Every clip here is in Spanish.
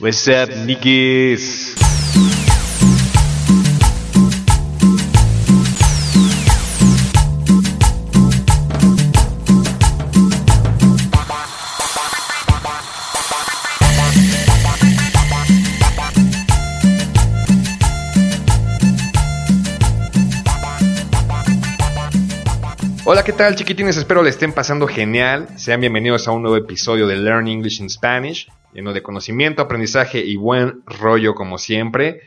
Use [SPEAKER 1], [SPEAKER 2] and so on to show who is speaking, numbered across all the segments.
[SPEAKER 1] What's up, niggas? Hola, ¿qué tal chiquitines? Espero le estén pasando genial. Sean bienvenidos a un nuevo episodio de Learn English in Spanish, lleno de conocimiento, aprendizaje y buen rollo como siempre.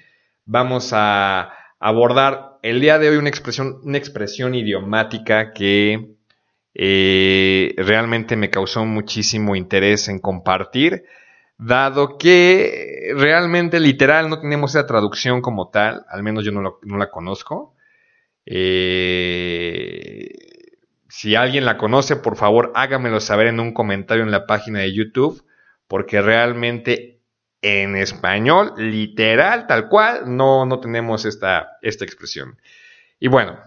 [SPEAKER 1] Vamos a abordar el día de hoy una expresión, una expresión idiomática que eh, realmente me causó muchísimo interés en compartir, dado que realmente literal no tenemos esa traducción como tal, al menos yo no, la conozco. Eh, si alguien la conoce, por favor hágamelo saber en un comentario en la página de YouTube, porque realmente en español, literal, tal cual, no, no tenemos esta, esta expresión. Y bueno,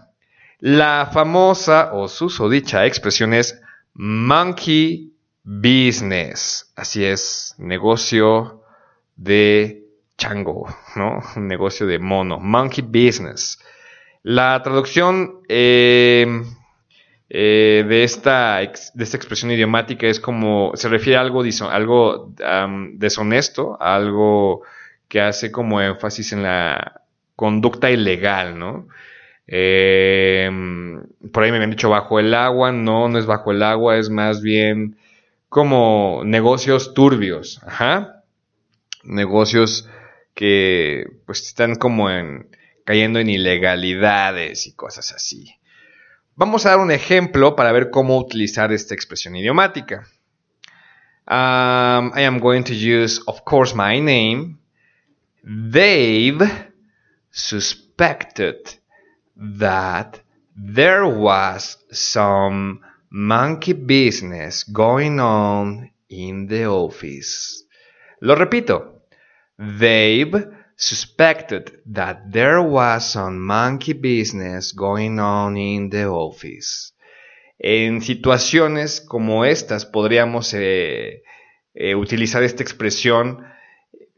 [SPEAKER 1] la famosa o susodicha expresión es monkey business. Así es, negocio de chango, ¿no? Un negocio de mono, monkey business. La traducción eh, eh, de, esta, de esta expresión idiomática es como, se refiere a algo, algo deshonesto, algo que hace como énfasis en la conducta ilegal, ¿no? Eh, por ahí me habían dicho bajo el agua, no, no es bajo el agua, es más bien como negocios turbios, ajá, negocios que pues están como en, cayendo en ilegalidades y cosas así. Vamos a dar un ejemplo para ver cómo utilizar esta expresión idiomática. Um, I am going to use, of course, my name. Dave suspected that there was some monkey business going on in the office. Lo repito. Dave suspected that there was some monkey business going on in the office. En situaciones como estas podríamos eh, eh, utilizar esta expresión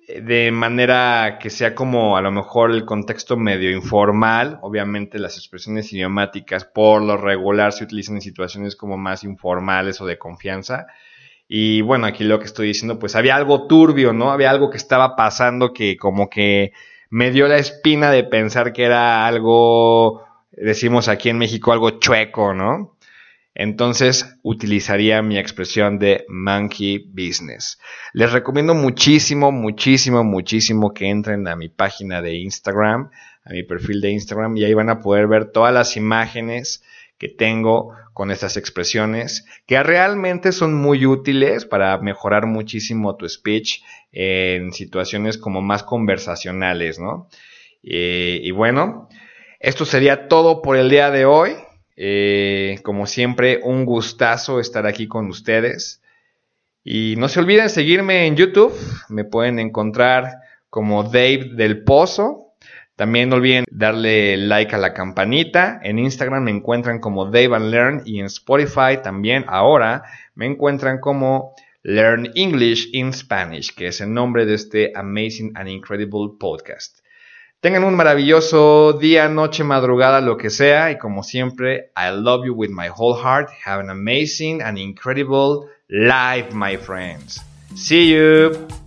[SPEAKER 1] eh, de manera que sea como a lo mejor el contexto medio informal. Obviamente las expresiones idiomáticas por lo regular se utilizan en situaciones como más informales o de confianza. Y bueno, aquí lo que estoy diciendo, pues había algo turbio, ¿no? Había algo que estaba pasando que como que me dio la espina de pensar que era algo, decimos aquí en México, algo chueco, ¿no? Entonces utilizaría mi expresión de monkey business. Les recomiendo muchísimo, muchísimo, muchísimo que entren a mi página de Instagram, a mi perfil de Instagram, y ahí van a poder ver todas las imágenes que tengo con estas expresiones, que realmente son muy útiles para mejorar muchísimo tu speech en situaciones como más conversacionales, ¿no? Eh, y bueno, esto sería todo por el día de hoy. Eh, como siempre, un gustazo estar aquí con ustedes. Y no se olviden seguirme en YouTube. Me pueden encontrar como Dave del Pozo. También no olviden darle like a la campanita. En Instagram me encuentran como Dave and Learn y en Spotify también ahora me encuentran como Learn English in Spanish, que es el nombre de este amazing and incredible podcast. Tengan un maravilloso día, noche, madrugada, lo que sea. Y como siempre, I love you with my whole heart. Have an amazing and incredible life, my friends. See you.